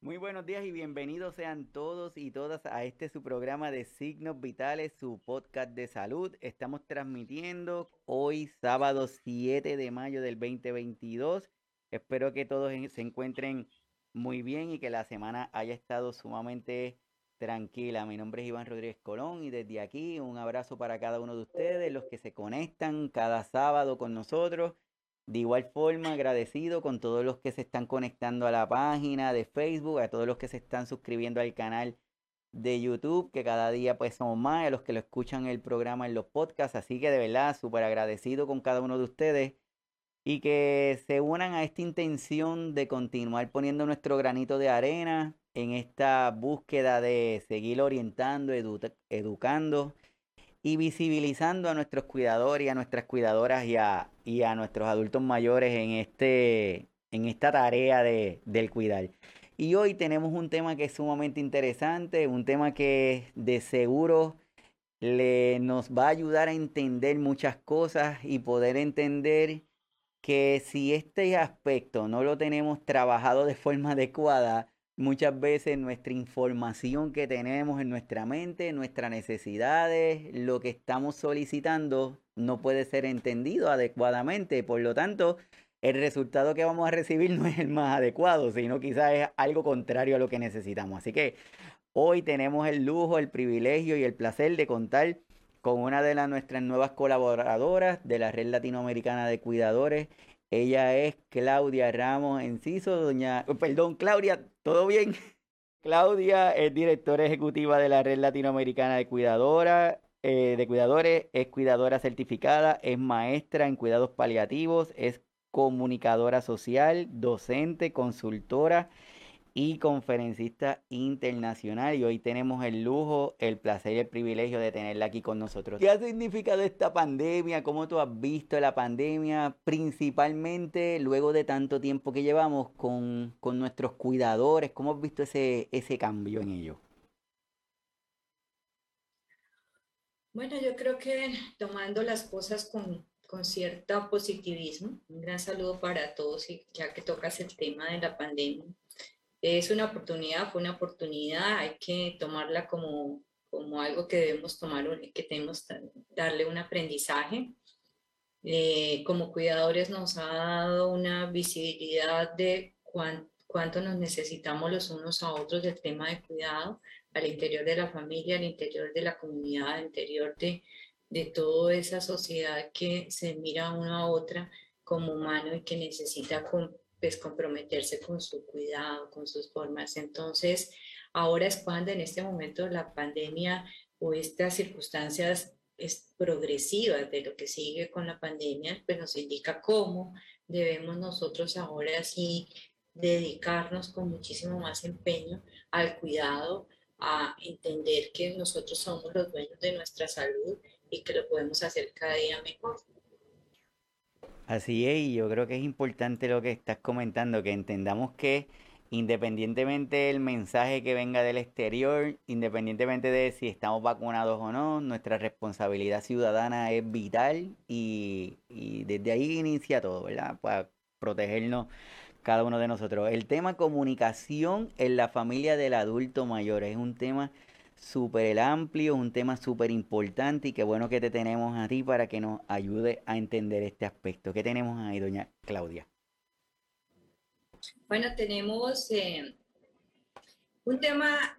Muy buenos días y bienvenidos sean todos y todas a este su programa de Signos Vitales, su podcast de salud. Estamos transmitiendo hoy sábado 7 de mayo del 2022. Espero que todos se encuentren muy bien y que la semana haya estado sumamente tranquila. Mi nombre es Iván Rodríguez Colón y desde aquí un abrazo para cada uno de ustedes, los que se conectan cada sábado con nosotros de igual forma, agradecido con todos los que se están conectando a la página de Facebook, a todos los que se están suscribiendo al canal de YouTube, que cada día pues somos más, a los que lo escuchan el programa en los podcasts. Así que de verdad, súper agradecido con cada uno de ustedes y que se unan a esta intención de continuar poniendo nuestro granito de arena en esta búsqueda de seguir orientando, educando y visibilizando a nuestros cuidadores y a nuestras cuidadoras y a, y a nuestros adultos mayores en, este, en esta tarea de, del cuidar. Y hoy tenemos un tema que es sumamente interesante, un tema que de seguro le, nos va a ayudar a entender muchas cosas y poder entender que si este aspecto no lo tenemos trabajado de forma adecuada, Muchas veces nuestra información que tenemos en nuestra mente, nuestras necesidades, lo que estamos solicitando, no puede ser entendido adecuadamente. Por lo tanto, el resultado que vamos a recibir no es el más adecuado, sino quizás es algo contrario a lo que necesitamos. Así que hoy tenemos el lujo, el privilegio y el placer de contar con una de las, nuestras nuevas colaboradoras de la Red Latinoamericana de Cuidadores ella es Claudia Ramos Enciso, doña, oh, perdón, Claudia, ¿todo bien? Claudia es directora ejecutiva de la Red Latinoamericana de Cuidadora, eh, de Cuidadores, es cuidadora certificada, es maestra en cuidados paliativos, es comunicadora social, docente, consultora y conferencista internacional. Y hoy tenemos el lujo, el placer y el privilegio de tenerla aquí con nosotros. ¿Qué ha significado esta pandemia? ¿Cómo tú has visto la pandemia? Principalmente luego de tanto tiempo que llevamos con, nuestros cuidadores. ¿Cómo has visto ese, ese cambio en ello? Bueno, yo creo que tomando las cosas con, con cierto positivismo, un gran saludo para todos y ya que tocas el tema de la pandemia es una oportunidad, fue una oportunidad, hay que tomarla como, como algo que debemos tomar, que tenemos darle un aprendizaje. Eh, como cuidadores nos ha dado una visibilidad de cuánto nos necesitamos los unos a otros del tema de cuidado al interior de la familia, al interior de la comunidad, al interior de, de toda esa sociedad que se mira una a otra como humano y que necesita pues comprometerse con su cuidado, con sus formas. Entonces, ahora es cuando en este momento la pandemia o estas circunstancias es progresivas de lo que sigue con la pandemia, pues nos indica cómo debemos nosotros ahora sí dedicarnos con muchísimo más empeño al cuidado, a entender que nosotros somos los dueños de nuestra salud y que lo podemos hacer cada día mejor. Así es, y yo creo que es importante lo que estás comentando, que entendamos que independientemente del mensaje que venga del exterior, independientemente de si estamos vacunados o no, nuestra responsabilidad ciudadana es vital y, y desde ahí inicia todo, ¿verdad? Para protegernos cada uno de nosotros. El tema comunicación en la familia del adulto mayor es un tema súper amplio, un tema súper importante y qué bueno que te tenemos a ti para que nos ayude a entender este aspecto. ¿Qué tenemos ahí, doña Claudia? Bueno, tenemos eh, un tema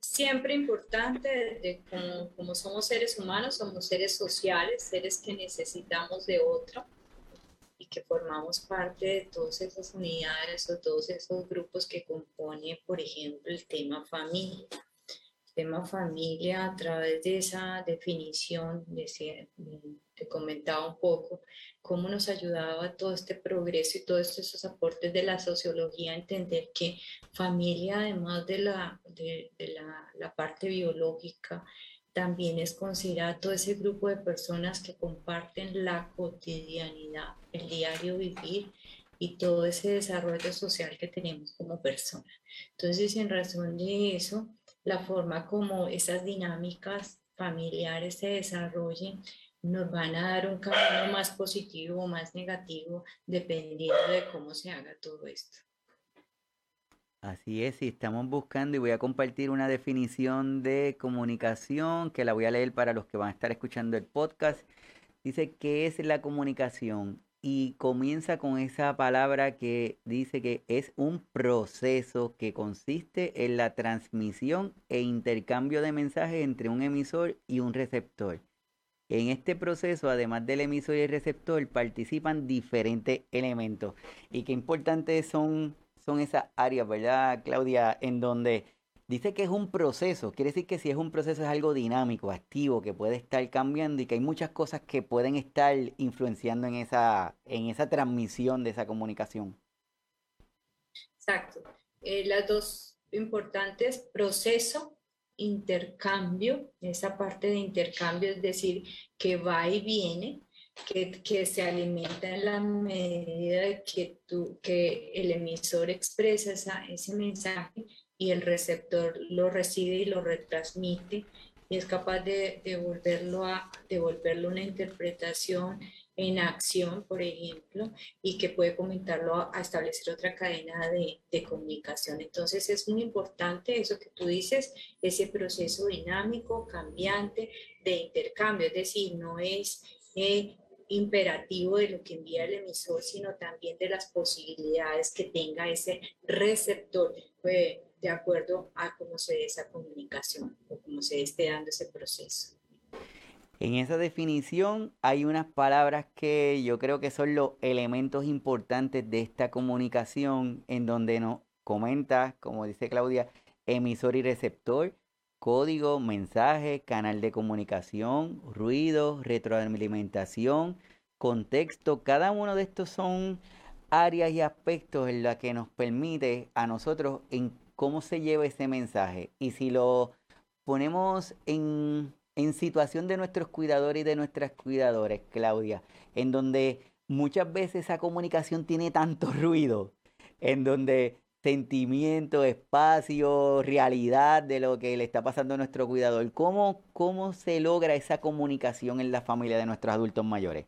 siempre importante de como, como, somos seres humanos, somos seres sociales, seres que necesitamos de otro y que formamos parte de todas esas unidades o todos esos grupos que componen, por ejemplo, el tema familia tema familia a través de esa definición, de, te comentaba un poco cómo nos ayudaba todo este progreso y todos esos aportes de la sociología a entender que familia, además de la, de, la, la parte biológica, también es considerado todo ese grupo de personas que comparten la cotidianidad, el diario vivir y todo ese desarrollo social que tenemos como personas. Entonces, en razón de eso, la forma como esas dinámicas familiares se desarrollen nos van a dar un camino más positivo o más negativo dependiendo de cómo se haga todo esto. Así es, y estamos buscando y voy a compartir una definición de comunicación que la voy a leer para los que van a estar escuchando el podcast. Dice, ¿qué es la comunicación? Y comienza con esa palabra que dice que es un proceso que consiste en la transmisión e intercambio de mensajes entre un emisor y un receptor. En este proceso, además del emisor y el receptor, participan diferentes elementos. Y qué importantes son, son esas áreas, ¿verdad, Claudia? En donde dice que es un proceso. Quiere decir que si es un proceso es algo dinámico, activo, que puede estar cambiando y que hay muchas cosas que pueden estar influenciando en esa, en esa transmisión de esa comunicación. Exacto. Eh, las dos importantes, proceso intercambio, esa parte de intercambio, es decir, que va y viene, que, que, se alimenta en la medida que, tú, que el emisor expresa esa, ese mensaje y el receptor lo recibe y lo retransmite y es capaz de devolverlo a devolverlo una interpretación en acción, por ejemplo, y que puede comentarlo a, establecer otra cadena de, comunicación. Entonces es muy importante eso que tú dices, ese proceso dinámico, cambiante de intercambio, es decir, no es eh, imperativo de lo que envía el emisor, sino también de las posibilidades que tenga ese receptor. Eh, de acuerdo a cómo se dé esa comunicación o cómo se esté dando ese proceso. En esa definición hay unas palabras que yo creo que son los elementos importantes de esta comunicación en donde nos comenta, como dice Claudia, emisor y receptor, código, mensaje, canal de comunicación, ruido, retroalimentación, contexto. Cada uno de estos son áreas y aspectos en las que nos permite a nosotros en cómo se lleva ese mensaje. Y si lo ponemos en situación de nuestros cuidadores y de nuestras cuidadoras, Claudia, en donde muchas veces esa comunicación tiene tanto ruido, en donde sentimiento, espacio, realidad de lo que le está pasando a nuestro cuidador. ¿Cómo, ¿Cómo se logra esa comunicación en la familia de nuestros adultos mayores?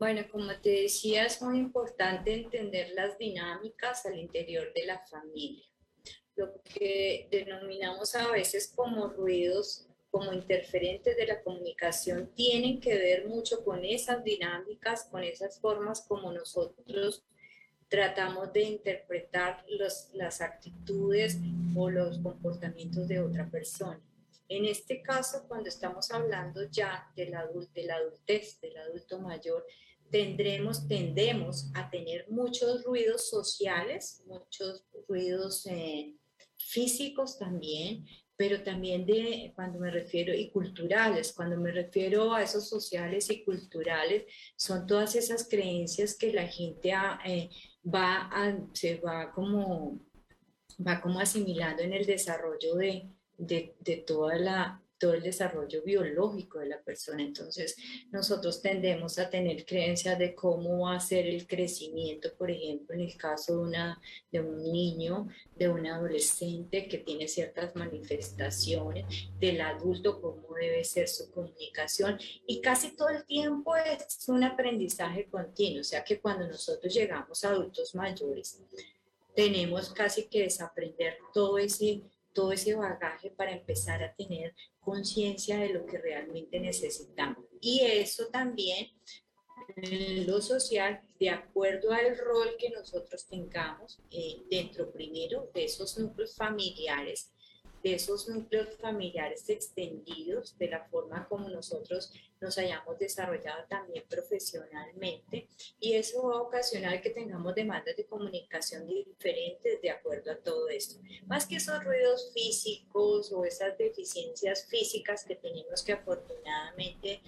Bueno, como te decía, es muy importante entender las dinámicas al interior de la familia lo que denominamos a veces como ruidos, como interferentes de la comunicación, tienen que ver mucho con esas dinámicas, con esas formas como nosotros tratamos de interpretar los, las actitudes o los comportamientos de otra persona. En este caso, cuando estamos hablando ya de la, de la adultez, del adulto mayor, tendremos, tendemos a tener muchos ruidos sociales, muchos ruidos eh, físicos también, pero también de, cuando me refiero, y culturales, cuando me refiero a esos sociales y culturales, son todas esas creencias que la gente eh, va se va como, va como asimilando en el desarrollo de, de, de toda la, todo el desarrollo biológico de la persona. Entonces, nosotros tendemos a tener creencias de cómo va a ser el crecimiento, por ejemplo, en el caso de, una, de un niño, de un adolescente que tiene ciertas manifestaciones, del adulto, cómo debe ser su comunicación. Y casi todo el tiempo es un aprendizaje continuo, o sea que cuando nosotros llegamos a adultos mayores, tenemos casi que desaprender todo ese todo ese bagaje para empezar a tener conciencia de lo que realmente necesitamos. Y eso también lo social, de acuerdo al rol que nosotros tengamos eh, dentro primero de esos núcleos familiares, de esos núcleos familiares extendidos, de la forma como nosotros nos hayamos desarrollado también profesionalmente. Y eso va a ocasionar que tengamos demandas de comunicación diferentes de acuerdo a todo esto. Más que esos ruidos físicos o esas deficiencias físicas que tenemos que afortunadamente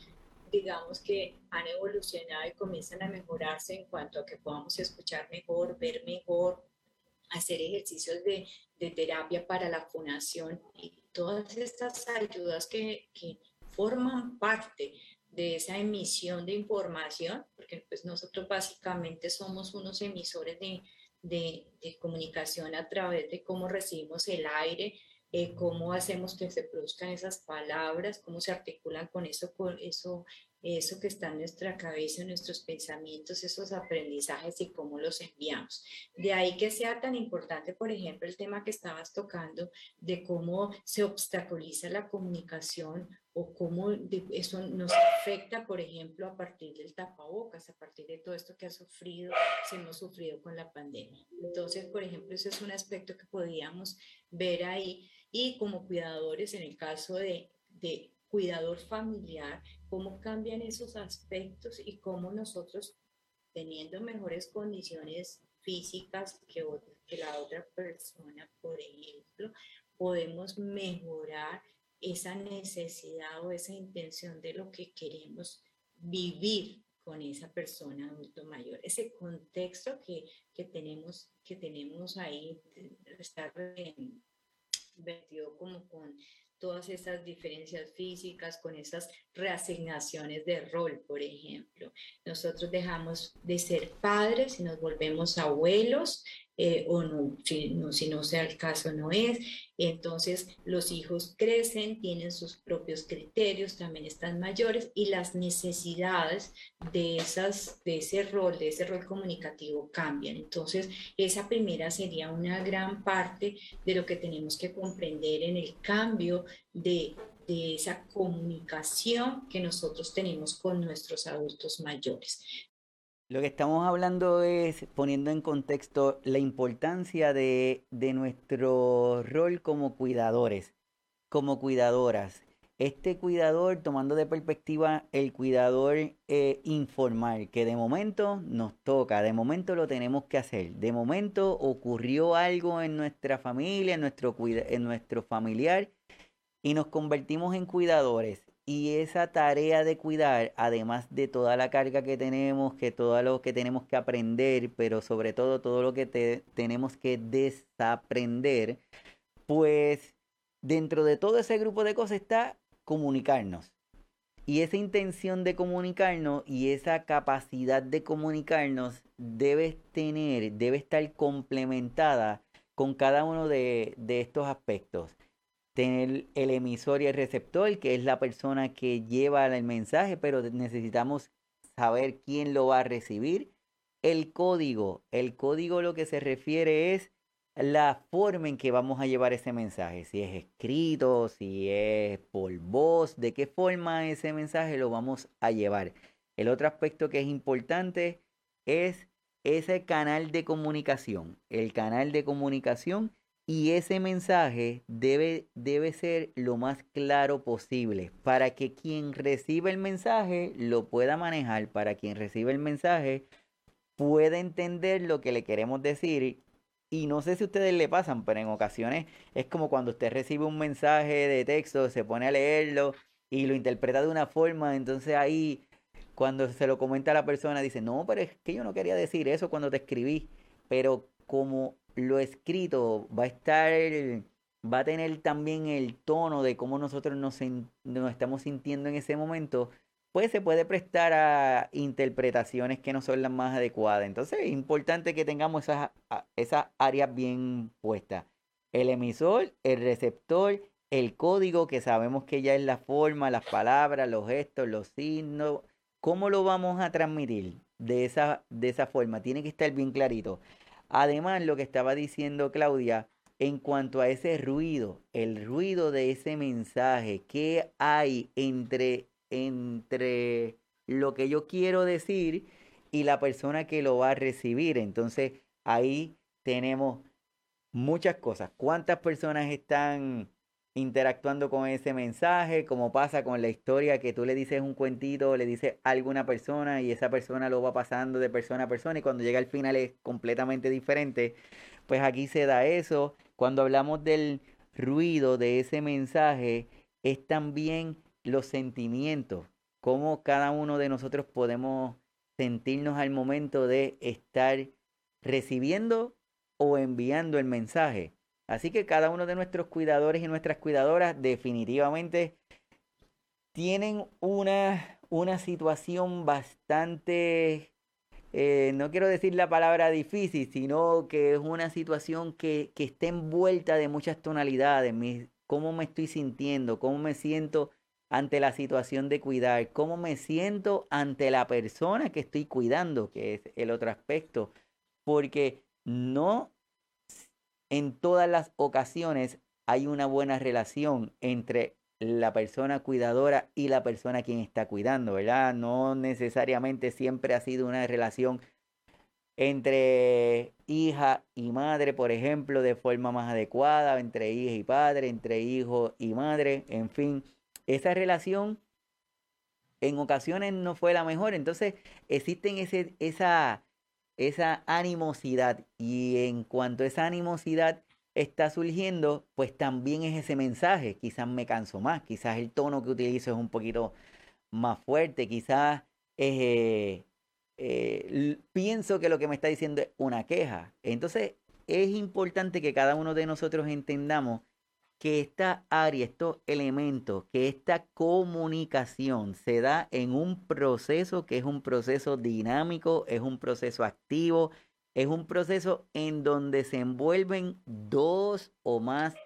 digamos que han evolucionado y comienzan a mejorarse en cuanto a que podamos escuchar mejor, ver mejor, hacer ejercicios de, terapia para la funación y todas estas ayudas que, forman parte de esa emisión de información, porque pues nosotros básicamente somos unos emisores de, comunicación a través de cómo recibimos el aire, eh, cómo hacemos que se produzcan esas palabras, cómo se articulan con eso eso que está en nuestra cabeza, nuestros pensamientos, esos aprendizajes y cómo los enviamos. De ahí que sea tan importante, por ejemplo, el tema que estabas tocando de cómo se obstaculiza la comunicación o cómo eso nos afecta, por ejemplo, a partir del tapabocas, a partir de todo esto que ha sufrido, se hemos sufrido con la pandemia. Entonces, por ejemplo, ese es un aspecto que podíamos ver ahí y como cuidadores, en el caso de cuidador familiar, cómo cambian esos aspectos y cómo nosotros, teniendo mejores condiciones físicas que, la otra persona, por ejemplo, podemos mejorar esa necesidad o esa intención de lo que queremos vivir con esa persona adulto mayor. Ese contexto que, que tenemos, que tenemos ahí está vertido como con todas esas diferencias físicas, con esas reasignaciones de rol, por ejemplo. Nosotros dejamos de ser padres y nos volvemos abuelos, eh, o no si, no, si no sea el caso, no es. Entonces los hijos crecen, tienen sus propios criterios, también están mayores y las necesidades de, esas, de ese rol, de ese rol comunicativo cambian. Entonces esa primera sería una gran parte de lo que tenemos que comprender en el cambio de de esa comunicación que nosotros tenemos con nuestros adultos mayores. Lo que estamos hablando es poniendo en contexto la importancia de, nuestro rol como cuidadores, como cuidadoras. Este cuidador, tomando de perspectiva el cuidador eh, informal, que de momento nos toca, de momento lo tenemos que hacer, de momento ocurrió algo en nuestra familia, en nuestro, en nuestro familiar, y nos convertimos en cuidadores y esa tarea de cuidar, además de toda la carga que tenemos, que todo lo que tenemos que aprender, pero sobre todo todo lo que tenemos que desaprender, pues dentro de todo ese grupo de cosas está comunicarnos. Y esa intención de comunicarnos y esa capacidad de comunicarnos debe tener, debe estar complementada con cada uno de, estos aspectos tener el emisor y el receptor, que es la persona que lleva el mensaje, pero necesitamos saber quién lo va a recibir. El código, el código lo que se refiere es la forma en que vamos a llevar ese mensaje, si es escrito, si es por voz, de qué forma ese mensaje lo vamos a llevar. El otro aspecto que es importante es ese canal de comunicación. El canal de comunicación y ese mensaje debe, debe ser lo más claro posible para que quien recibe el mensaje lo pueda manejar, para quien recibe el mensaje pueda entender lo que le queremos decir. Y no sé si ustedes le pasan, pero en ocasiones es como cuando usted recibe un mensaje de texto, se pone a leerlo y lo interpreta de una forma, entonces ahí cuando se lo comenta a la persona dice, no, pero es que yo no quería decir eso cuando te escribí, pero como lo escrito va a estar, va a tener también el tono de cómo nosotros nos, estamos sintiendo en ese momento, pues se puede prestar a interpretaciones que no son las más adecuadas. Entonces es importante que tengamos esas, esas áreas bien puestas. El emisor, el receptor, el código que sabemos que ya es la forma, las palabras, los gestos, los signos. ¿Cómo lo vamos a transmitir de esa, de esa forma? Tiene que estar bien clarito. Además, lo que estaba diciendo Claudia, en cuanto a ese ruido, el ruido de ese mensaje, ¿qué hay entre, entre lo que yo quiero decir y la persona que lo va a recibir? Entonces, ahí tenemos muchas cosas. ¿Cuántas personas están interactuando con ese mensaje, como pasa con la historia que tú le dices un cuentito, le dices a alguna persona y esa persona lo va pasando de persona a persona y cuando llega al final es completamente diferente. Pues aquí se da eso. Cuando hablamos del ruido de ese mensaje, es también los sentimientos, cómo cada uno de nosotros podemos sentirnos al momento de estar recibiendo o enviando el mensaje. Así que cada uno de nuestros cuidadores y nuestras cuidadoras definitivamente tienen una, una situación bastante, eh, no quiero decir la palabra difícil, sino que es una situación que, que está envuelta de muchas tonalidades, cómo me estoy sintiendo, cómo me siento ante la situación de cuidar, cómo me siento ante la persona que estoy cuidando, que es el otro aspecto, porque no en todas las ocasiones hay una buena relación entre la persona cuidadora y la persona quien está cuidando, ¿verdad? No necesariamente siempre ha sido una relación entre hija y madre, por ejemplo, de forma más adecuada, entre hija y padre, entre hijo y madre, en fin, esa relación en ocasiones no fue la mejor, entonces existen ese, esa, esa animosidad y en cuanto esa animosidad está surgiendo, pues también es ese mensaje. Quizás me canso más, quizás el tono que utilizo es un poquito más fuerte, quizás eh, eh, pienso que lo que me está diciendo es una queja. Entonces es importante que cada uno de nosotros entendamos que esta área, estos elementos, que esta comunicación se da en un proceso que es un proceso dinámico, es un proceso activo, es un proceso en donde se envuelven dos o más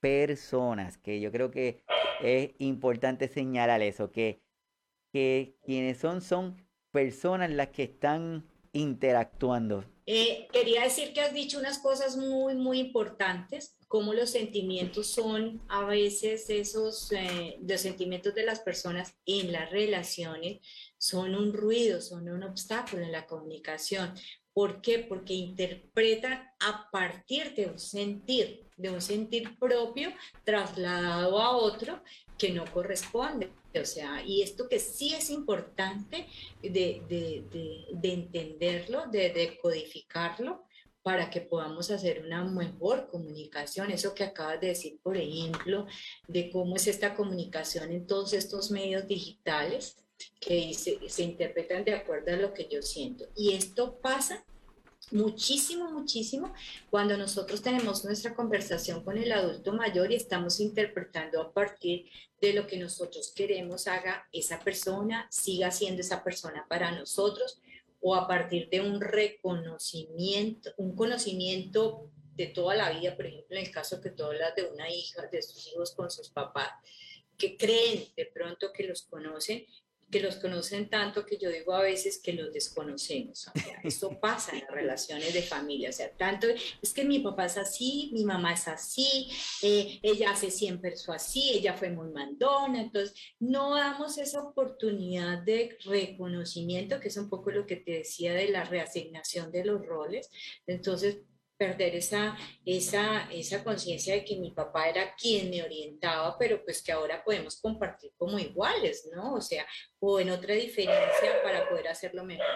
personas, que yo creo que es importante señalar eso, que, que quienes son son personas las que están interactuando. Eh, quería decir que has dicho unas cosas muy, muy importantes, como los sentimientos son a veces esos, eh, los sentimientos de las personas en las relaciones son un ruido, son un obstáculo en la comunicación. ¿Por qué? Porque interpretan a partir de un sentir, de un sentir propio trasladado a otro que no corresponde. O sea, y esto que sí es importante de, entenderlo, de decodificarlo, para que podamos hacer una mejor comunicación. Eso que acabas de decir, por ejemplo, de cómo es esta comunicación en todos estos medios digitales, que se, interpretan de acuerdo a lo que yo siento. Y esto pasa muchísimo, muchísimo cuando nosotros tenemos nuestra conversación con el adulto mayor y estamos interpretando a partir de lo que nosotros queremos haga esa persona, siga siendo esa persona para nosotros o a partir de un reconocimiento, un conocimiento de toda la vida, por ejemplo, en el caso que tú hablas de una hija, de sus hijos con sus papás, que creen de pronto que los conocen que los conocen tanto que yo digo a veces que los desconocemos. O esto pasa en las relaciones de familia. O sea, tanto es que mi papá es así, mi mamá es así, eh, ella hace siempre eso así, ella fue muy mandona. Entonces, no damos esa oportunidad de reconocimiento, que es un poco lo que te decía de la reasignación de los roles. Entonces, perder esa, esa, esa conciencia de que mi papá era quien me orientaba, pero pues que ahora podemos compartir como iguales, ¿no? O sea, o en otra diferencia para poder hacerlo mejor.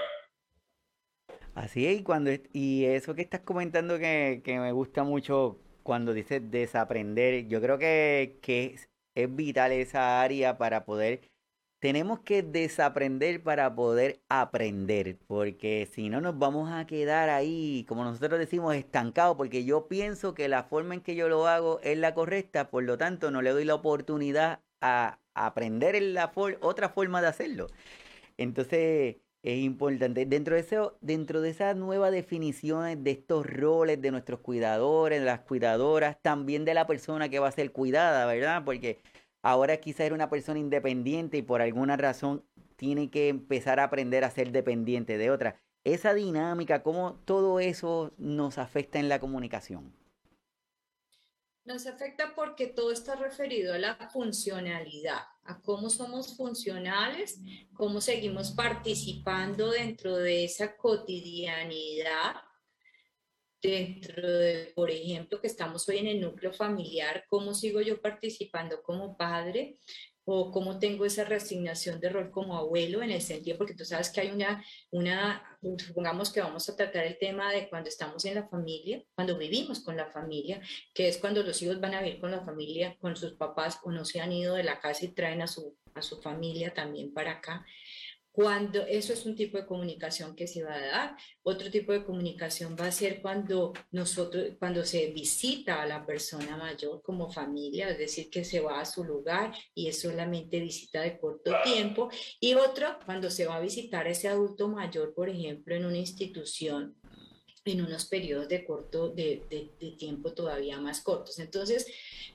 Así es, y, cuando, y eso que estás comentando que, que me gusta mucho cuando dices desaprender, yo creo que, que es vital esa área para poder tenemos que desaprender para poder aprender, porque si no nos vamos a quedar ahí, como nosotros decimos, estancados, porque yo pienso que la forma en que yo lo hago es la correcta, por lo tanto no le doy la oportunidad a aprender otra forma de hacerlo. Entonces es importante, dentro de, eso, dentro de esas nuevas definiciones de estos roles de nuestros cuidadores, de las cuidadoras, también de la persona que va a ser cuidada, ¿verdad? Porque ahora quizá era una persona independiente y por alguna razón tiene que empezar a aprender a ser dependiente de otra. Esa dinámica, ¿cómo todo eso nos afecta en la comunicación? Nos afecta porque todo está referido a la funcionalidad, a cómo somos funcionales, cómo seguimos participando dentro de esa cotidianidad dentro de, por ejemplo, que estamos hoy en el núcleo familiar, cómo sigo yo participando como padre o cómo tengo esa resignación de rol como abuelo en el sentido, porque tú sabes que hay una, una, supongamos que vamos a tratar el tema de cuando estamos en la familia, cuando vivimos con la familia, que es cuando los hijos van a vivir con la familia, con sus papás o no se han ido de la casa y traen a su, a su familia también para acá. Cuando eso es un tipo de comunicación que se va a dar, otro tipo de comunicación va a ser cuando nosotros, cuando se visita a la persona mayor como familia, es decir, que se va a su lugar y es solamente visita de corto tiempo, y otro cuando se va a visitar a ese adulto mayor, por ejemplo, en una institución en unos periodos de corto de, de, tiempo todavía más cortos. Entonces,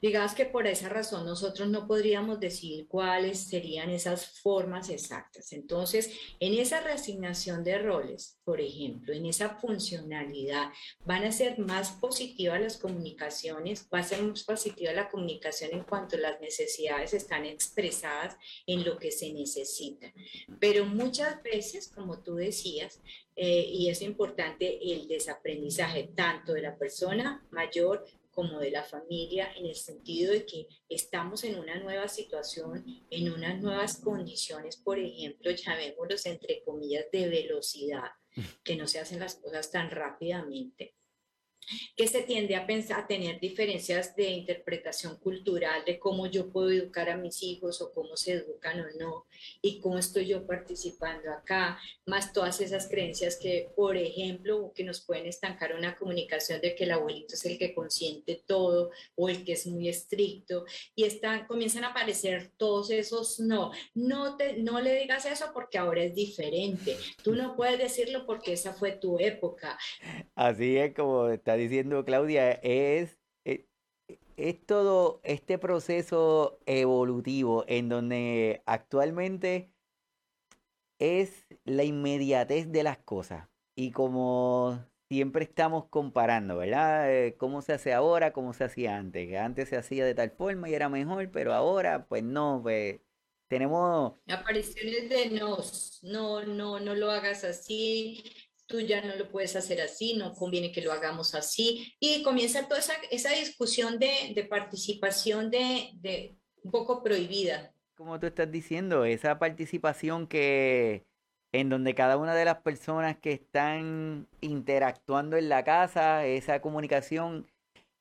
digamos que por esa razón nosotros no podríamos decir cuáles serían esas formas exactas. Entonces, en esa reasignación de roles, por ejemplo, en esa funcionalidad, van a ser más positivas las comunicaciones, va a ser más positiva la comunicación en cuanto las necesidades están expresadas en lo que se necesita. Pero muchas veces, como tú decías, eh, y es importante el desaprendizaje tanto de la persona mayor como de la familia en el sentido de que estamos en una nueva situación, en unas nuevas condiciones, por ejemplo, llamémoslos entre comillas de velocidad, que no se hacen las cosas tan rápidamente que se tiende a, pensar, a tener diferencias de interpretación cultural de cómo yo puedo educar a mis hijos o cómo se educan o no y cómo estoy yo participando acá, más todas esas creencias que, por ejemplo, que nos pueden estancar una comunicación de que el abuelito es el que consiente todo o el que es muy estricto y están, comienzan a aparecer todos esos no, no, te, no le digas eso porque ahora es diferente, tú no puedes decirlo porque esa fue tu época. Así es como está diciendo Claudia, es, eh, es, todo este proceso evolutivo en donde actualmente es la inmediatez de las cosas. Y como siempre estamos comparando, ¿verdad? Eh, cómo se hace ahora, cómo se hacía antes. Que antes se hacía de tal forma y era mejor, pero ahora, pues no, pues tenemos... Apariciones de no, no, no, no lo hagas así, tú ya no lo puedes hacer así, no conviene que lo hagamos así. Y comienza toda esa, esa discusión de, de participación de, de, un poco prohibida. Como tú estás diciendo, esa participación que en donde cada una de las personas que están interactuando en la casa, esa comunicación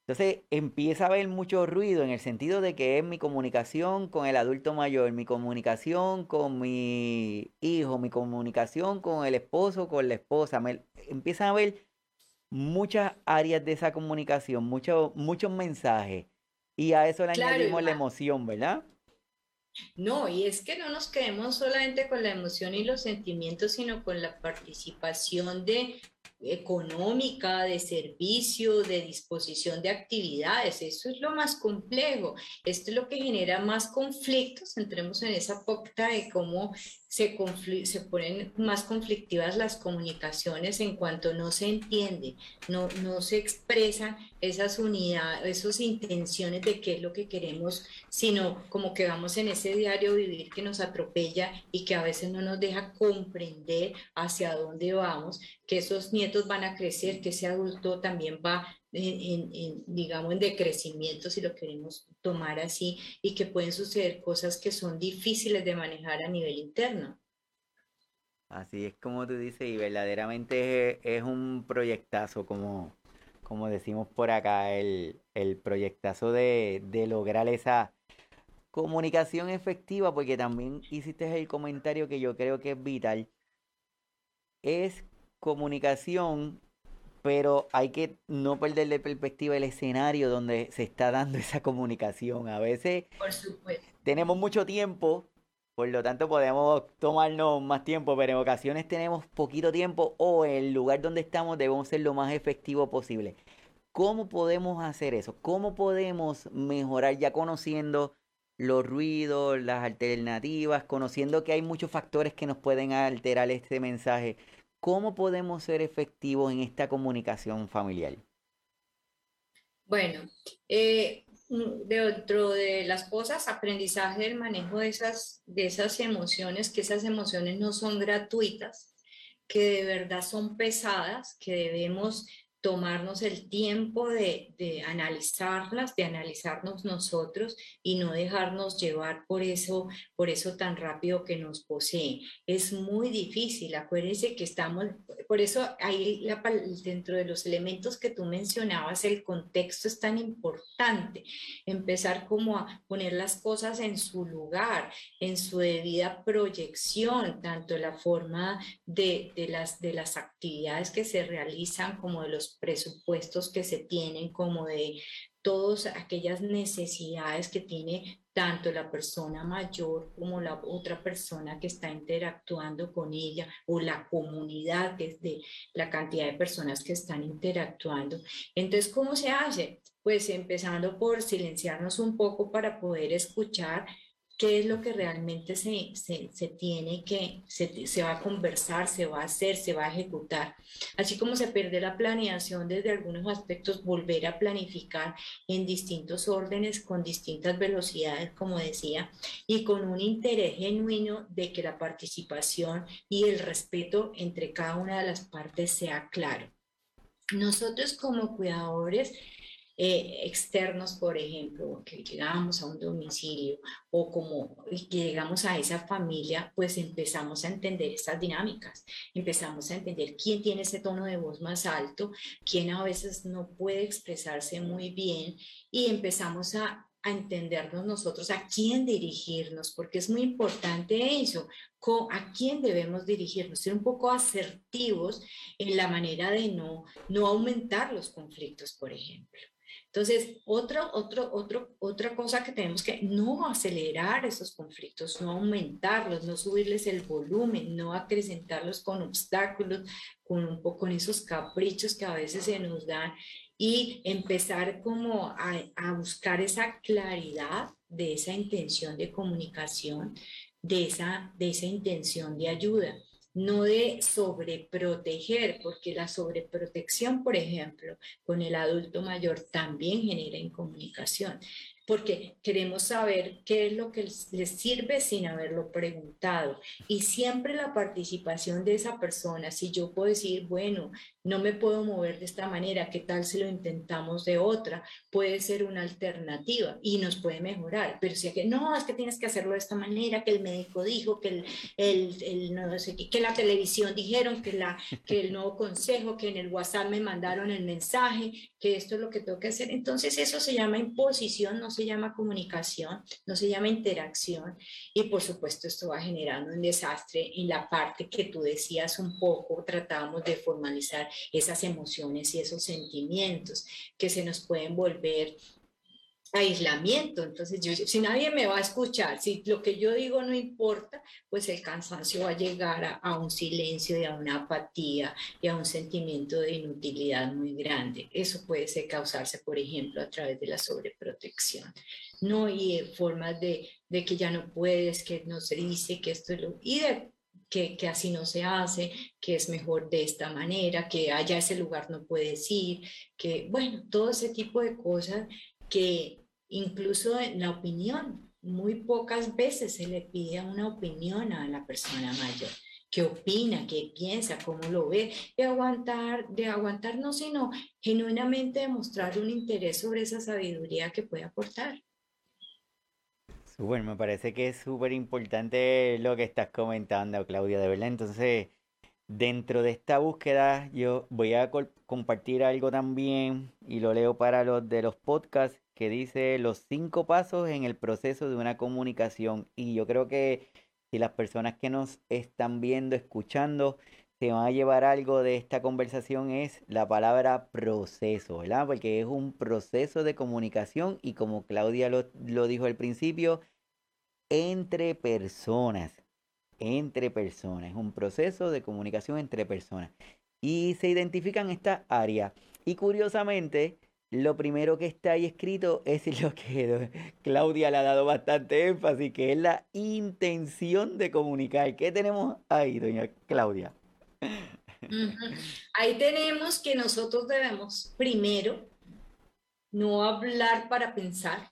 entonces empieza a haber mucho ruido en el sentido de que es mi comunicación con el adulto mayor, mi comunicación con mi hijo, mi comunicación con el esposo, con la esposa. empiezan a haber muchas áreas de esa comunicación, muchos muchos mensajes. Y a eso le añadimos la emoción, ¿verdad? No, y es que no nos quedemos solamente con la emoción y los sentimientos, sino con la participación de económica, de servicio, de disposición de actividades. Eso es lo más complejo. Esto es lo que genera más conflictos. Entremos en esa pauta de cómo se, se ponen más conflictivas las comunicaciones en cuanto no se entiende, no, no se expresan esas unidades, esas intenciones de qué es lo que queremos, sino como que vamos en ese diario vivir que nos atropella y que a veces no nos deja comprender hacia dónde vamos, que esos nietos van a crecer, que ese adulto también va en, en, digamos, en decrecimiento, si lo queremos tomar así, y que pueden suceder cosas que son difíciles de manejar a nivel interno. Así es como tú dices, y verdaderamente es, un proyectazo, como, como decimos por acá, el, el proyectazo de, de lograr esa comunicación efectiva, porque también hiciste el comentario que yo creo que es vital, es comunicación pero hay que no perder de perspectiva el escenario donde se está dando esa comunicación. A veces tenemos mucho tiempo, por lo tanto podemos tomarnos más tiempo, pero en ocasiones tenemos poquito tiempo o el lugar donde estamos debemos ser lo más efectivo posible. ¿Cómo podemos hacer eso? ¿Cómo podemos mejorar ya conociendo los ruidos, las alternativas, conociendo que hay muchos factores que nos pueden alterar este mensaje? ¿Cómo podemos ser efectivos en esta comunicación familiar? Bueno, eh, dentro de las cosas, aprendizaje del manejo de esas, de esas emociones, que esas emociones no son gratuitas, que de verdad son pesadas, que debemos tomarnos el tiempo de, de, analizarlas, de analizarnos nosotros y no dejarnos llevar por eso, por eso tan rápido que nos posee. Es muy difícil, acuérdense que estamos, por eso ahí dentro de los elementos que tú mencionabas, el contexto es tan importante. Empezar como a poner las cosas en su lugar, en su debida proyección, tanto la forma de, de las, de las actividades que se realizan como de los presupuestos que se tienen como de todas aquellas necesidades que tiene tanto la persona mayor como la otra persona que está interactuando con ella o la comunidad desde la cantidad de personas que están interactuando. Entonces, ¿cómo se hace? Pues empezando por silenciarnos un poco para poder escuchar qué es lo que realmente se, se, tiene que, se, se, va a conversar, se va a hacer, se va a ejecutar. Así como se pierde la planeación desde algunos aspectos, volver a planificar en distintos órdenes, con distintas velocidades, como decía, y con un interés genuino de que la participación y el respeto entre cada una de las partes sea claro. Nosotros como cuidadores eh, externos, por ejemplo, que llegamos a un domicilio o como llegamos a esa familia, pues empezamos a entender estas dinámicas, empezamos a entender quién tiene ese tono de voz más alto, quién a veces no puede expresarse muy bien y empezamos a, a entendernos nosotros a quién dirigirnos, porque es muy importante eso, a quién debemos dirigirnos, ser un poco asertivos en la manera de no, no aumentar los conflictos, por ejemplo. Entonces, otro, otra cosa que tenemos que no acelerar esos conflictos, no aumentarlos, no subirles el volumen, no acrecentarlos con obstáculos, con un poco con esos caprichos que a veces se nos dan y empezar como a, a buscar esa claridad de esa intención de comunicación, de esa, de esa intención de ayuda no de sobreproteger, porque la sobreprotección, por ejemplo, con el adulto mayor también genera incomunicación porque queremos saber qué es lo que les sirve sin haberlo preguntado. Y siempre la participación de esa persona, si yo puedo decir, bueno, no me puedo mover de esta manera, ¿qué tal si lo intentamos de otra? Puede ser una alternativa y nos puede mejorar, pero si es que no, es que tienes que hacerlo de esta manera, que el médico dijo, que, el, el, el no sé, que la televisión dijeron, que, la, que el nuevo consejo, que en el WhatsApp me mandaron el mensaje, que esto es lo que tengo que hacer. Entonces eso se llama imposición, no se llama comunicación, no se llama interacción y por supuesto esto va generando un desastre en la parte que tú decías un poco, tratamos de formalizar esas emociones y esos sentimientos que se nos pueden volver aislamiento. Entonces, yo, si nadie me va a escuchar, si lo que yo digo no importa, pues el cansancio va a llegar a, un silencio y a una apatía y a un sentimiento de inutilidad muy grande. Eso puede ser causarse, por ejemplo, a través de la sobreprotección. No, y formas de, de que ya no puedes, que no se dice, que esto es lo... Y de que, que, así no se hace, que es mejor de esta manera, que allá ese lugar no puedes ir, que bueno, todo ese tipo de cosas que Incluso en la opinión, muy pocas veces se le pide una opinión a la persona mayor. ¿Qué opina? ¿Qué piensa? ¿Cómo lo ve? De aguantar, de aguantar no, sino genuinamente demostrar un interés sobre esa sabiduría que puede aportar. Bueno, me parece que es súper importante lo que estás comentando, Claudia, de verdad. Entonces, dentro de esta búsqueda, yo voy a compartir algo también y lo leo para los de los podcasts que dice los cinco pasos en el proceso de una comunicación. Y yo creo que si las personas que nos están viendo, escuchando, se van a llevar algo de esta conversación es la palabra proceso, ¿verdad? Porque es un proceso de comunicación y como Claudia lo, lo dijo al principio, entre personas, entre personas, es un proceso de comunicación entre personas. Y se identifican estas áreas. Y curiosamente, lo primero que está ahí escrito es lo que Claudia le ha dado bastante énfasis, que es la intención de comunicar. ¿Qué tenemos ahí, doña Claudia? Ahí tenemos que nosotros debemos primero no hablar para pensar,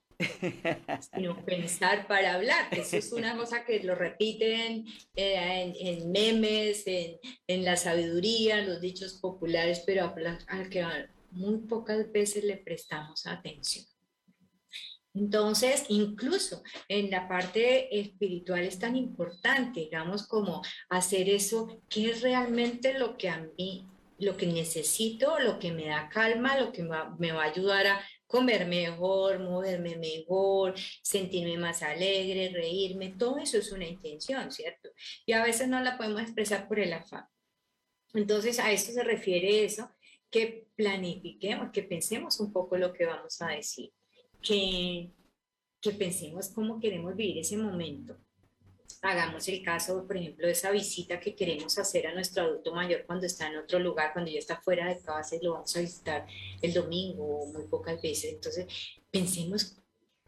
sino pensar para hablar. Eso es una cosa que lo repiten eh, en, memes, en, en, la sabiduría, los dichos populares, pero al que muy pocas veces le prestamos atención. Entonces, incluso en la parte espiritual es tan importante, digamos, como hacer eso, que es realmente lo que a mí, lo que necesito, lo que me da calma, lo que me va a ayudar a comer mejor, moverme mejor, sentirme más alegre, reírme, todo eso es una intención, ¿cierto? Y a veces no la podemos expresar por el afán. Entonces, a esto se refiere eso, que planifiquemos, que pensemos un poco lo que vamos a decir, que, que pensemos cómo queremos vivir ese momento. Hagamos el caso, por ejemplo, de esa visita que queremos hacer a nuestro adulto mayor cuando está en otro lugar, cuando ya está fuera de casa y lo vamos a visitar el domingo o muy pocas veces. Entonces, pensemos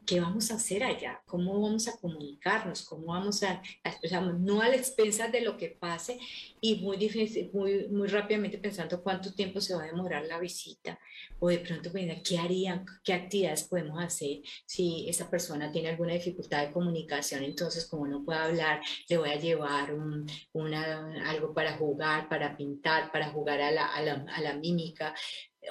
¿qué vamos a hacer allá? ¿Cómo vamos a comunicarnos? ¿Cómo vamos a, a no a la expensas de lo que pase y muy difícil, muy, muy rápidamente pensando cuánto tiempo se va a demorar la visita o de pronto qué harían, qué actividades podemos hacer si esa persona tiene alguna dificultad de comunicación, entonces como no puede hablar, le voy a llevar un, una, algo para jugar, para pintar, para jugar a la, a la, a la mímica,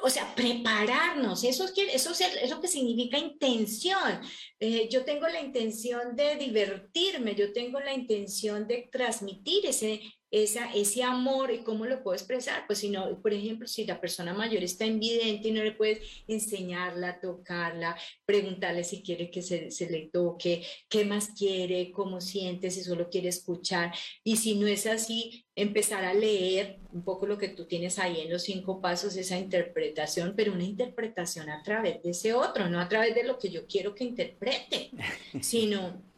o sea, prepararnos, eso, eso es lo que significa intención. Eh, yo tengo la intención de divertirme, yo tengo la intención de transmitir ese, esa, ese amor y cómo lo puedo expresar. Pues si no, por ejemplo, si la persona mayor está invidente y no le puedes enseñarla, tocarla, preguntarle si quiere que se, se le toque, qué más quiere, cómo siente, si solo quiere escuchar. Y si no es así, empezar a leer un poco lo que tú tienes ahí en los cinco pasos, esa interpretación, pero una interpretación a través de ese otro, no a través de lo que yo quiero que interprete, sino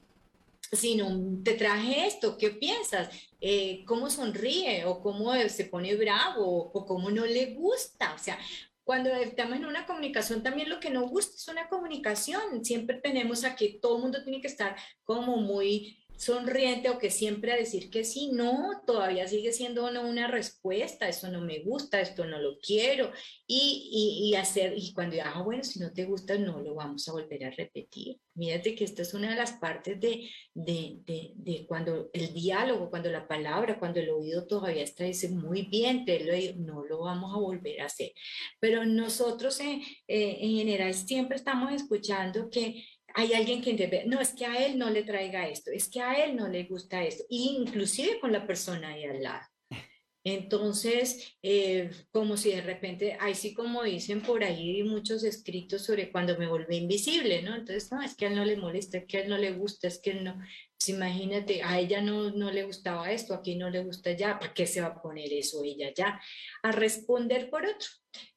sino te traje esto, ¿qué piensas? Eh, ¿Cómo sonríe? ¿O cómo se pone bravo? ¿O cómo no le gusta? O sea, cuando estamos en una comunicación, también lo que nos gusta es una comunicación. Siempre tenemos a que todo el mundo tiene que estar como muy sonriente o que siempre a decir que sí, no, todavía sigue siendo no una respuesta, eso no me gusta, esto no lo quiero, y, y, hacer, y cuando ah, bueno, si no te gusta, no lo vamos a volver a repetir. Mírate que esta es una de las partes de, de, de, de cuando el diálogo, cuando la palabra, cuando el oído todavía está, dice muy bien, te lo no lo vamos a volver a hacer. Pero nosotros eh, eh, en general siempre estamos escuchando que hay alguien que entiende, no, es que a él no le traiga esto, es que a él no le gusta esto, inclusive con la persona ahí al lado. Entonces, eh, como si de repente, ahí sí como dicen por ahí muchos escritos sobre cuando me volví invisible, ¿no? Entonces, no, es que a él no le molesta, es que a él no le gusta, es que él no, pues imagínate, a ella no, no le gustaba esto, aquí no le gusta ya, ¿para qué se va a poner eso ella ya? A responder por otro.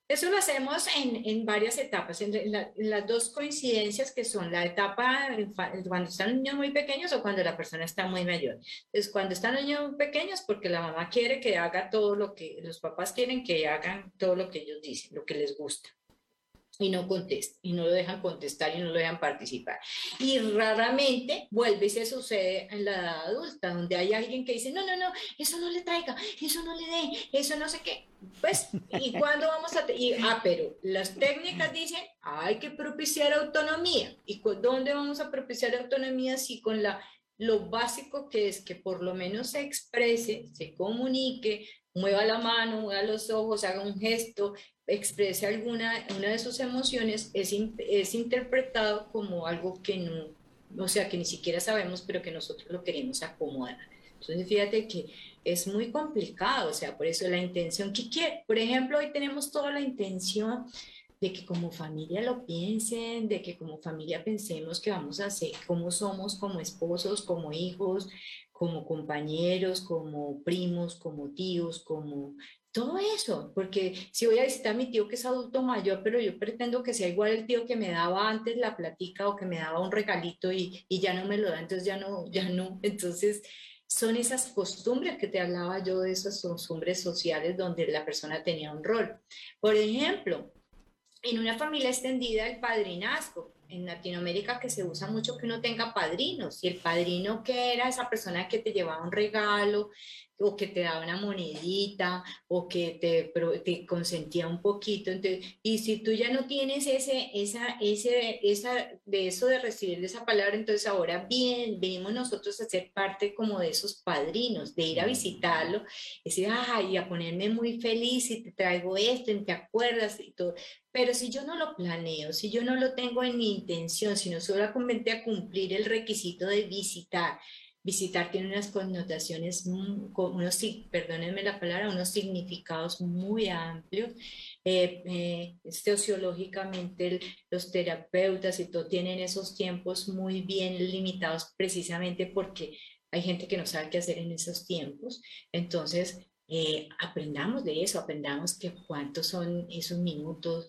Eso lo hacemos en, en varias etapas, en, las dos coincidencias que son la etapa cuando están niños muy pequeños o cuando la persona está muy mayor. Entonces, cuando están niños pequeños, porque la mamá quiere que haga todo lo que los papás quieren que hagan todo lo que ellos dicen, lo que les gusta y no contesta, y no lo dejan contestar y no lo dejan participar. Y raramente vuelve y se sucede en la edad adulta, donde hay alguien que dice, no, no, no, eso no le traiga, eso no le dé, eso no sé qué. Pues, ¿y cuándo vamos a...? Y, ah, pero las técnicas dicen, hay que propiciar autonomía. ¿Y dónde vamos a propiciar autonomía si con la lo básico que es que por lo menos se exprese, se comunique, mueva la mano, mueva los ojos, haga un gesto, exprese alguna una de sus emociones, es, es interpretado como algo que no, o sea, que ni siquiera sabemos, pero que nosotros lo queremos acomodar. Entonces, fíjate que es muy complicado, o sea, por eso la intención que quiere, por ejemplo, hoy tenemos toda la intención de que como familia lo piensen, de que como familia pensemos que vamos a hacer, cómo somos como esposos, como hijos, como compañeros, como primos, como tíos, como todo eso, porque si voy a visitar a mi tío que es adulto mayor, pero yo pretendo que sea igual el tío que me daba antes la platica o que me daba un regalito y, y ya no me lo da, entonces ya no, ya no, entonces son esas costumbres que te hablaba yo de esas costumbres sociales donde la persona tenía un rol. Por ejemplo, en una familia extendida el padrinazgo. En Latinoamérica que se usa mucho que uno tenga padrinos y el padrino que era esa persona que te llevaba un regalo, o que te daba una monedita o que te, te consentía un poquito. Entonces, y si tú ya no tienes ese, esa, ese, esa, de eso de recibir esa palabra, entonces ahora bien, venimos nosotros a ser parte como de esos padrinos, de ir a visitarlo, decir, ay, a ponerme muy feliz y te traigo esto, y te acuerdas y todo. Pero si yo no lo planeo, si yo no lo tengo en mi intención, sino solamente a cumplir el requisito de visitar, Visitar tiene unas connotaciones, unos, perdónenme la palabra, unos significados muy amplios. Eh, eh, sociológicamente los terapeutas y todo tienen esos tiempos muy bien limitados precisamente porque hay gente que no sabe qué hacer en esos tiempos. Entonces, eh, aprendamos de eso, aprendamos que cuántos son esos minutos,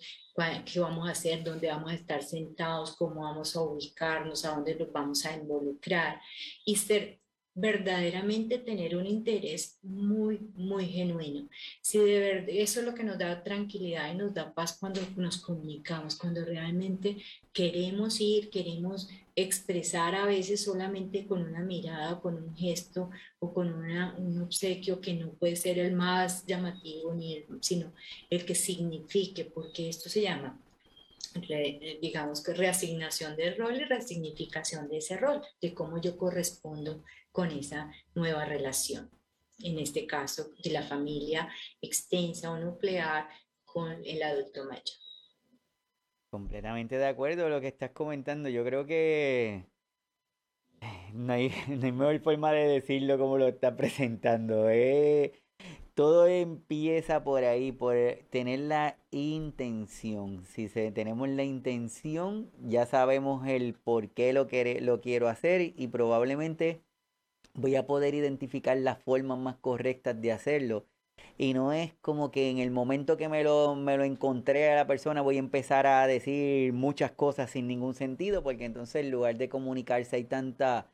qué vamos a hacer, dónde vamos a estar sentados, cómo vamos a ubicarnos, a dónde nos vamos a involucrar. Y ser verdaderamente tener un interés muy, muy genuino. Si de verdad eso es lo que nos da tranquilidad y nos da paz cuando nos comunicamos, cuando realmente queremos ir, queremos expresar a veces solamente con una mirada, con un gesto o con una, un obsequio que no puede ser el más llamativo, ni sino el que signifique, porque esto se llama digamos que reasignación del rol y resignificación de ese rol, de cómo yo correspondo con esa nueva relación. En este caso, de la familia extensa o nuclear con el adulto mayor. Completamente de acuerdo con lo que estás comentando. Yo creo que no hay, mejor forma de decirlo como lo está presentando. Eh. Todo empieza por ahí, por tener la intención. Si tenemos la intención, ya sabemos el por qué lo, lo quiero hacer y probablemente voy a poder identificar las formas más correctas de hacerlo. Y no es como que en el momento que me lo, me lo encontré a la persona voy a empezar a decir muchas cosas sin ningún sentido, porque entonces en lugar de comunicarse hay tanta,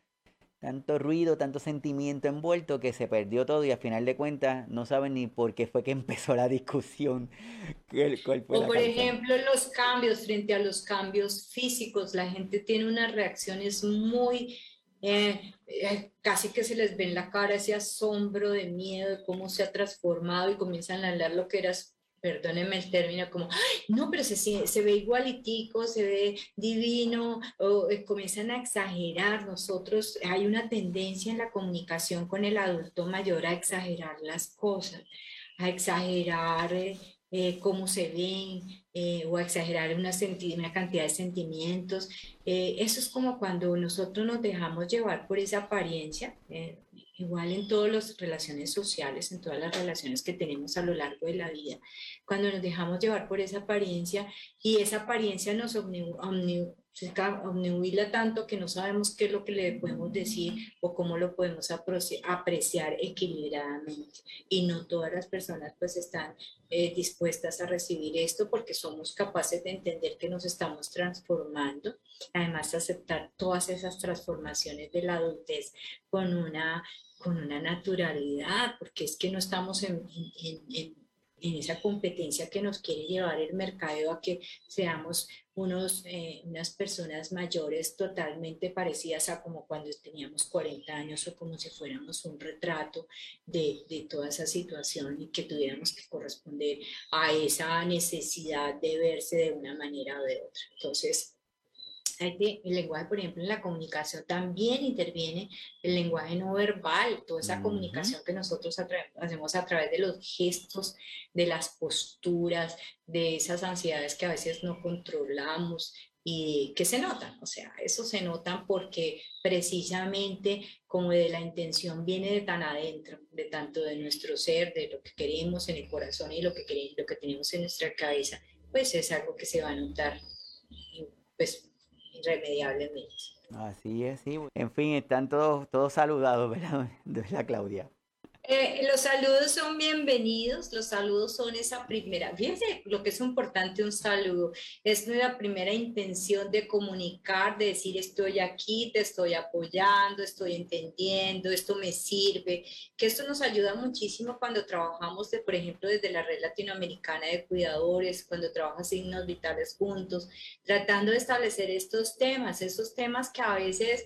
tanto ruido, tanto sentimiento envuelto que se perdió todo y al final de cuentas no saben ni por qué fue que empezó la discusión. o por ejemplo los cambios frente a los cambios físicos, la gente tiene unas reacciones muy eh, eh, casi que se les ve en la cara ese asombro de miedo de cómo se ha transformado y comienzan a hablar lo que eras, perdónenme el término, como, no, pero se, se ve igualitico, se ve divino, o eh, comienzan a exagerar. Nosotros, hay una tendencia en la comunicación con el adulto mayor a exagerar las cosas, a exagerar eh, cómo se ven eh, o exagerar una, una, cantidad de sentimientos. Eh, eso es como cuando nosotros nos dejamos llevar por esa apariencia, igual en todas las relaciones sociales, en todas las relaciones que tenemos a lo largo de la vida, cuando nos dejamos llevar por esa apariencia y esa apariencia nos se obnubila tanto que no sabemos qué es lo que le podemos decir o cómo lo podemos apreciar equilibradamente. Y no todas las personas pues están eh, dispuestas a recibir esto porque somos capaces de entender que nos estamos transformando, además aceptar todas esas transformaciones de la adultez con una, con una naturalidad, porque es que no estamos en, en, en en esa competencia que nos quiere llevar el mercado a que seamos unos, eh, unas personas mayores totalmente parecidas a como cuando teníamos 40 años o como si fuéramos un retrato de, de toda esa situación y que tuviéramos que corresponder a esa necesidad de verse de una manera o de otra. Entonces, el lenguaje, por ejemplo, en la comunicación también interviene el lenguaje no verbal, toda esa comunicación que nosotros hacemos a través de los gestos, de las posturas, de esas ansiedades que a veces no controlamos y que se notan, o sea, eso se notan porque precisamente como de la intención viene de tan adentro, de tanto de nuestro ser, de lo que queremos en el corazón y lo que queremos, lo que tenemos en nuestra cabeza, pues es algo que se va a notar pues irremediablemente. Así es, sí. En fin, están todos, todos saludados, ¿verdad? la Claudia. Eh, los saludos son bienvenidos, los saludos son esa primera, fíjense lo que es importante un saludo, es nuestra primera intención de comunicar, de decir estoy aquí, te estoy apoyando, estoy entendiendo, esto me sirve, que esto nos ayuda muchísimo cuando trabajamos, de, por ejemplo, desde la red latinoamericana de cuidadores, cuando trabajas signos vitales juntos, tratando de establecer estos temas, esos temas que a veces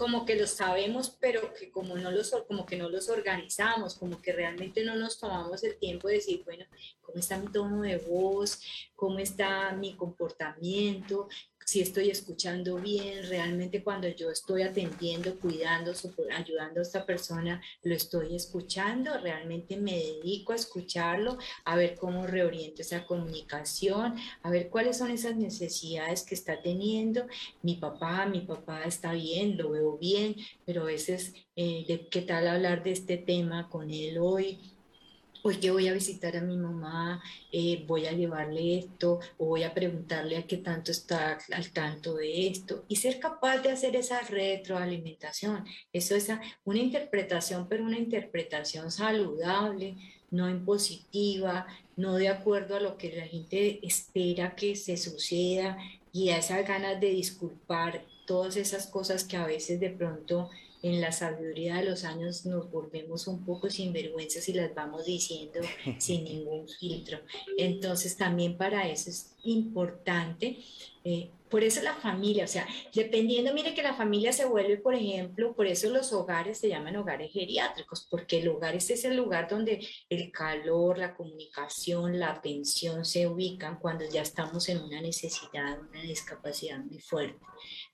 como que los sabemos, pero que como, no los, como que no los organizamos, como que realmente no nos tomamos el tiempo de decir, bueno, ¿cómo está mi tono de voz? ¿Cómo está mi comportamiento? Si estoy escuchando bien, realmente cuando yo estoy atendiendo, cuidando, ayudando a esta persona, lo estoy escuchando, realmente me dedico a escucharlo, a ver cómo reoriento esa comunicación, a ver cuáles son esas necesidades que está teniendo. Mi papá, mi papá está bien, lo veo bien, pero a veces, eh, qué tal hablar de este tema con él hoy, hoy que voy a visitar a mi mamá, eh, voy a llevarle esto o voy a preguntarle a qué tanto está al tanto de esto y ser capaz de hacer esa retroalimentación. Eso es una interpretación, pero una interpretación saludable no en positiva, no de acuerdo a lo que la gente espera que se suceda y a esas ganas de disculpar todas esas cosas que a veces de pronto en la sabiduría de los años nos volvemos un poco sinvergüenzas y las vamos diciendo sin ningún filtro. Entonces también para eso es importante eh, por eso la familia, o sea, dependiendo, mire que la familia se vuelve, por ejemplo, por eso los hogares se llaman hogares geriátricos, porque el hogar es el lugar donde el calor, la comunicación, la atención se ubican cuando ya estamos en una necesidad, una discapacidad muy fuerte.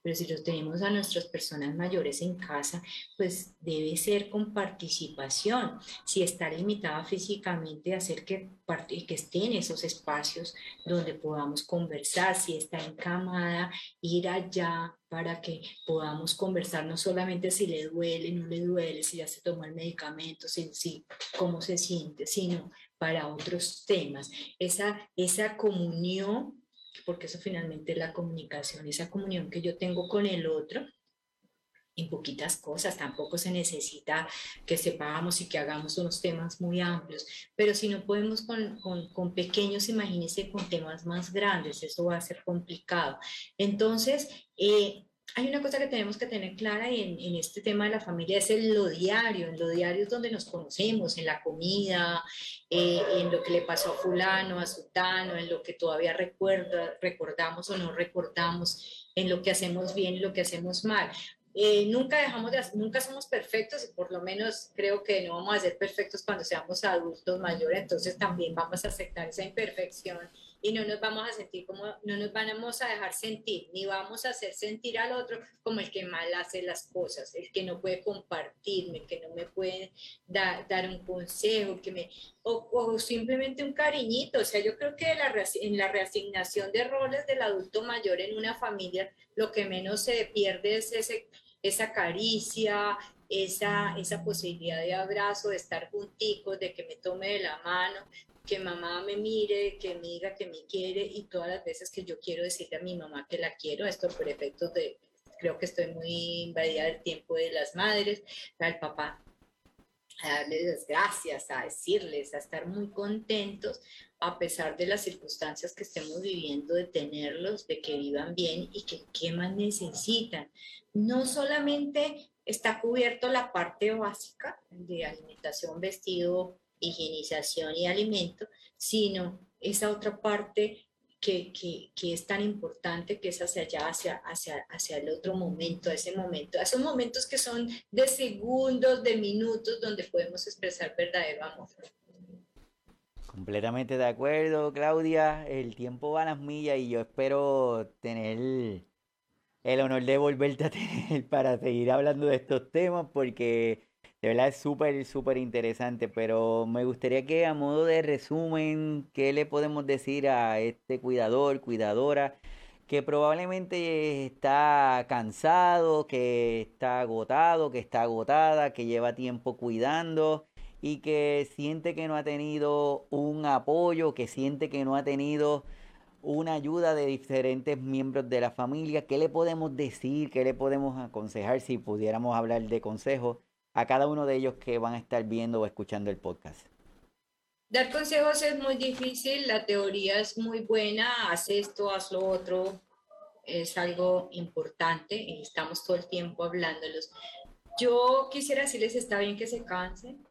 Pero si los tenemos a nuestras personas mayores en casa, pues debe ser con participación. Si está limitada físicamente, hacer que, que esté en esos espacios donde podamos conversar, si está en cama, ir allá para que podamos conversar no solamente si le duele, no le duele, si ya se tomó el medicamento, si, si cómo se siente, sino para otros temas. Esa, esa comunión, porque eso finalmente es la comunicación, esa comunión que yo tengo con el otro, en poquitas cosas, tampoco se necesita que sepamos y que hagamos unos temas muy amplios, pero si no podemos con, con, con, pequeños, imagínense con temas más grandes, eso va a ser complicado. Entonces, eh, hay una cosa que tenemos que tener clara en, en, este tema de la familia, es en lo diario, en lo diario es donde nos conocemos, en la comida, eh, en lo que le pasó a fulano, a sutano, en lo que todavía recuerda, recordamos o no recordamos, en lo que hacemos bien y lo que hacemos mal. Eh, nunca dejamos de, nunca somos perfectos y por lo menos creo que no vamos a ser perfectos cuando seamos adultos mayores, entonces también vamos a aceptar esa imperfección y no nos vamos a sentir como, no nos vamos a dejar sentir, ni vamos a hacer sentir al otro como el que mal hace las cosas, el que no puede compartirme, el que no me puede dar un consejo, que me, o, simplemente un cariñito. O sea, yo creo que la, en la reasignación de roles del adulto mayor en una familia, lo que menos se pierde es ese esa caricia, esa, esa posibilidad de abrazo, de estar junticos, de que me tome de la mano, que mamá me mire, que me diga que me quiere y todas las veces que yo quiero decirle a mi mamá que la quiero, esto por efectos de, creo que estoy muy invadida del tiempo de las madres, al papá, a darles las gracias, a decirles, a estar muy contentos, a pesar de las circunstancias que estemos viviendo, de tenerlos, de que vivan bien y que qué más necesitan no solamente está cubierto la parte básica de alimentación, vestido, higienización y alimento, sino esa otra parte que, es tan importante que es hacia allá, hacia, hacia, hacia el otro momento, ese momento, esos momentos que son de segundos, de minutos, donde podemos expresar verdadero amor. Completamente de acuerdo, Claudia. El tiempo va a las millas y yo espero tener el honor de volverte a tener para seguir hablando de estos temas porque de verdad es súper, súper interesante, pero me gustaría que a modo de resumen, ¿qué le podemos decir a este cuidador, cuidadora? que probablemente está cansado, que está agotado, que está agotada, que lleva tiempo cuidando y que siente que no ha tenido un apoyo, que siente que no ha tenido una ayuda de diferentes miembros de la familia. ¿Qué le podemos decir? ¿Qué le podemos aconsejar si pudiéramos hablar de consejos a cada uno de ellos que van a estar viendo o escuchando el podcast? Dar consejos es muy difícil, la teoría es muy buena, haz esto, haz lo otro, es algo importante y estamos todo el tiempo hablándolos. Yo quisiera decirles, está bien que se cansen,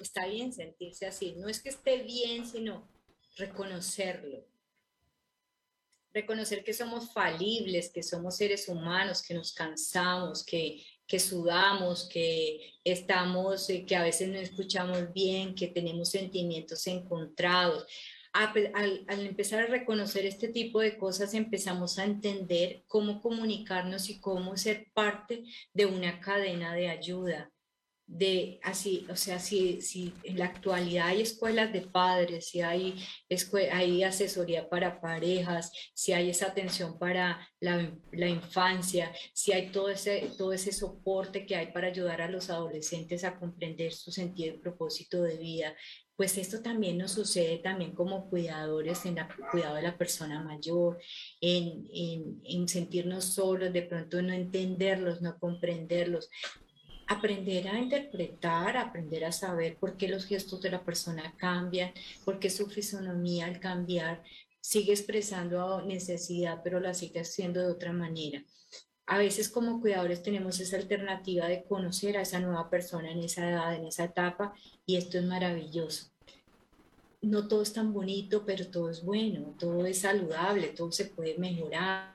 está bien sentirse así, no es que esté bien, sino reconocerlo, reconocer que somos falibles, que somos seres humanos, que nos cansamos, que, que sudamos, que estamos, eh, que a veces no escuchamos bien, que tenemos sentimientos encontrados. Al, al, empezar a reconocer este tipo de cosas, empezamos a entender cómo comunicarnos y cómo ser parte de una cadena de ayuda de así, o sea, si, si en la actualidad hay escuelas de padres, si hay, hay asesoría para parejas, si hay esa atención para la, la, infancia, si hay todo ese, todo ese soporte que hay para ayudar a los adolescentes a comprender su sentido y propósito de vida, pues esto también nos sucede también como cuidadores en el cuidado de la persona mayor, en, en, en sentirnos solos, de pronto no entenderlos, no comprenderlos aprender a interpretar, aprender a saber por qué los gestos de la persona cambian, por qué su fisonomía al cambiar sigue expresando necesidad, pero la sigue haciendo de otra manera. A veces como cuidadores tenemos esa alternativa de conocer a esa nueva persona en esa edad, en esa etapa, y esto es maravilloso no todo es tan bonito, pero todo es bueno, todo es saludable, todo se puede mejorar,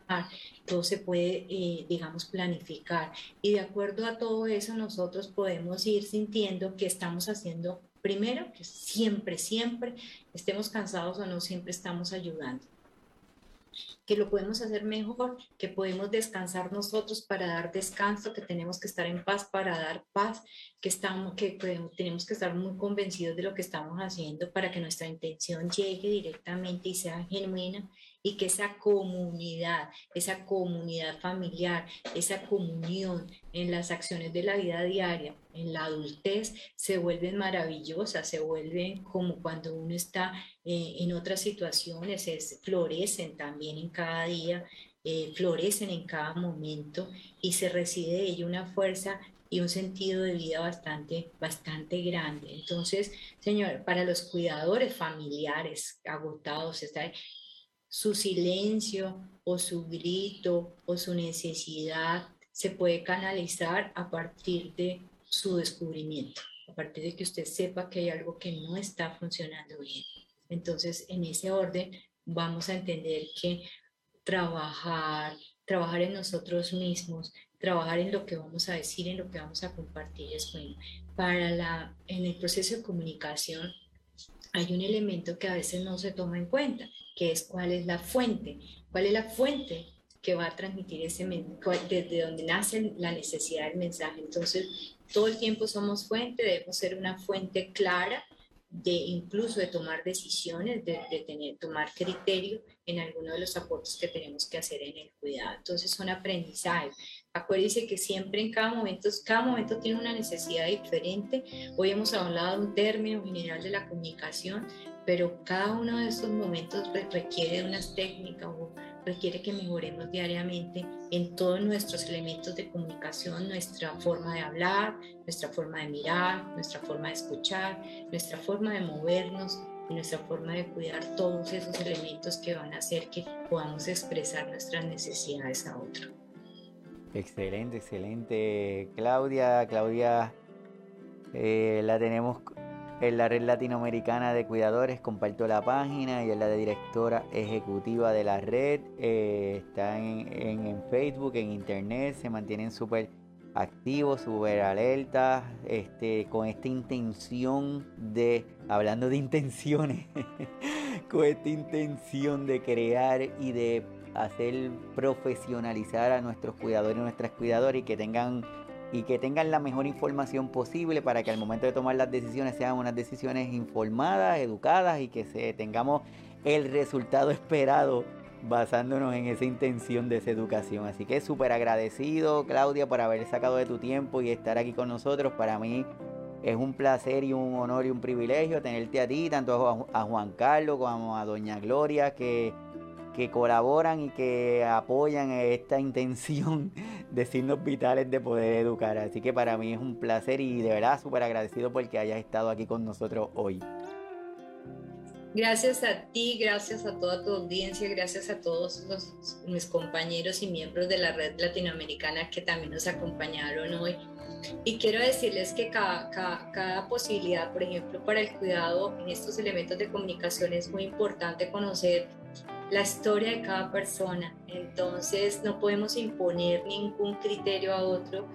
todo se puede, eh, digamos, planificar. Y de acuerdo a todo eso, nosotros podemos ir sintiendo que estamos haciendo, primero, que siempre, siempre, estemos cansados o no, siempre estamos ayudando que lo podemos hacer mejor, que podemos descansar nosotros para dar descanso, que tenemos que estar en paz para dar paz, que, estamos, que tenemos que estar muy convencidos de lo que estamos haciendo para que nuestra intención llegue directamente y sea genuina y que esa comunidad, esa comunidad familiar, esa comunión en las acciones de la vida diaria, en la adultez, se vuelven maravillosas, se vuelven como cuando uno está eh, en otras situaciones, es, florecen también en cada día, eh, florecen en cada momento y se recibe de ello una fuerza y un sentido de vida bastante, bastante grande. Entonces, señor, para los cuidadores familiares agotados, está, su silencio o su grito o su necesidad se puede canalizar a partir de su descubrimiento, a partir de que usted sepa que hay algo que no está funcionando bien. Entonces, en ese orden, vamos a entender que trabajar, trabajar en nosotros mismos, trabajar en lo que vamos a decir, en lo que vamos a compartir es bueno. Para la, en el proceso de comunicación hay un elemento que a veces no se toma en cuenta que es cuál es la fuente, cuál es la fuente que va a transmitir ese desde donde nace la necesidad del mensaje. Entonces, todo el tiempo somos fuente, debemos ser una fuente clara de incluso de tomar decisiones, de, de tener, tomar criterio en alguno de los aportes que tenemos que hacer en el cuidado. Entonces son aprendizajes. Acuérdense que siempre en cada momento, cada momento tiene una necesidad diferente. Hoy hemos hablado de un término general de la comunicación, pero cada uno de estos momentos requiere unas técnicas o requiere que mejoremos diariamente en todos nuestros elementos de comunicación, nuestra forma de hablar, nuestra forma de mirar, nuestra forma de escuchar, nuestra forma de movernos nuestra forma de cuidar todos esos elementos que van a hacer que podamos expresar nuestras necesidades a otro. Excelente, excelente. Claudia, Claudia, eh, la tenemos en la red latinoamericana de cuidadores, comparto la página y es la de directora ejecutiva de la red. Eh, está en, Facebook, en internet, se mantienen súper activos, súper alertas, este, con esta intención de, hablando de intenciones, con esta intención de crear y de hacer profesionalizar a nuestros cuidadores y nuestras cuidadoras y que tengan y que tengan la mejor información posible para que al momento de tomar las decisiones sean unas decisiones informadas, educadas y que se, tengamos el resultado esperado basándonos en esa intención de esa educación. Así que súper agradecido Claudia por haber sacado de tu tiempo y estar aquí con nosotros. Para mí es un placer y un honor y un privilegio tenerte a ti, tanto a Juan Carlos como a Doña Gloria, que que colaboran y que apoyan esta intención de signos vitales de poder educar. Así que para mí es un placer y de verdad súper agradecido porque hayas estado aquí con nosotros hoy. Gracias a ti, gracias a toda tu audiencia, gracias a todos mis compañeros y miembros de la red latinoamericana que también nos acompañaron hoy. Y quiero decirles que cada, cada, posibilidad, por ejemplo, para el cuidado en estos elementos de comunicación es muy importante conocer la historia de cada persona. Entonces no podemos imponer ningún criterio a otro.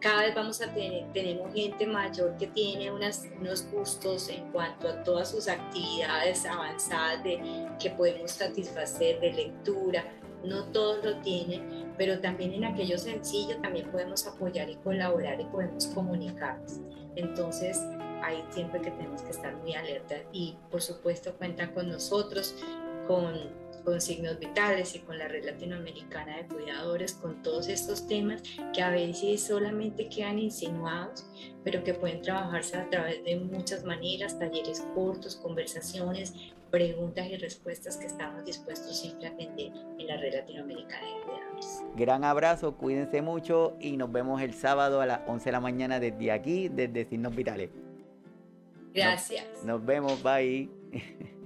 Cada vez vamos a tener, tenemos gente mayor que tiene unas, unos gustos en cuanto a todas sus actividades avanzadas de, que podemos satisfacer de lectura. No todos lo tienen, pero también en aquello sencillo también podemos apoyar y colaborar y podemos comunicarnos. Entonces, ahí siempre que tenemos que estar muy alerta y por supuesto cuentan con nosotros, con con signos vitales y con la red latinoamericana de cuidadores, con todos estos temas que a veces solamente quedan insinuados, pero que pueden trabajarse a través de muchas maneras, talleres cortos, conversaciones, preguntas y respuestas que estamos dispuestos siempre a atender en la red latinoamericana de cuidadores. Gran abrazo, cuídense mucho y nos vemos el sábado a las 11 de la mañana desde aquí, desde Signos Vitales. Gracias. nos vemos, bye.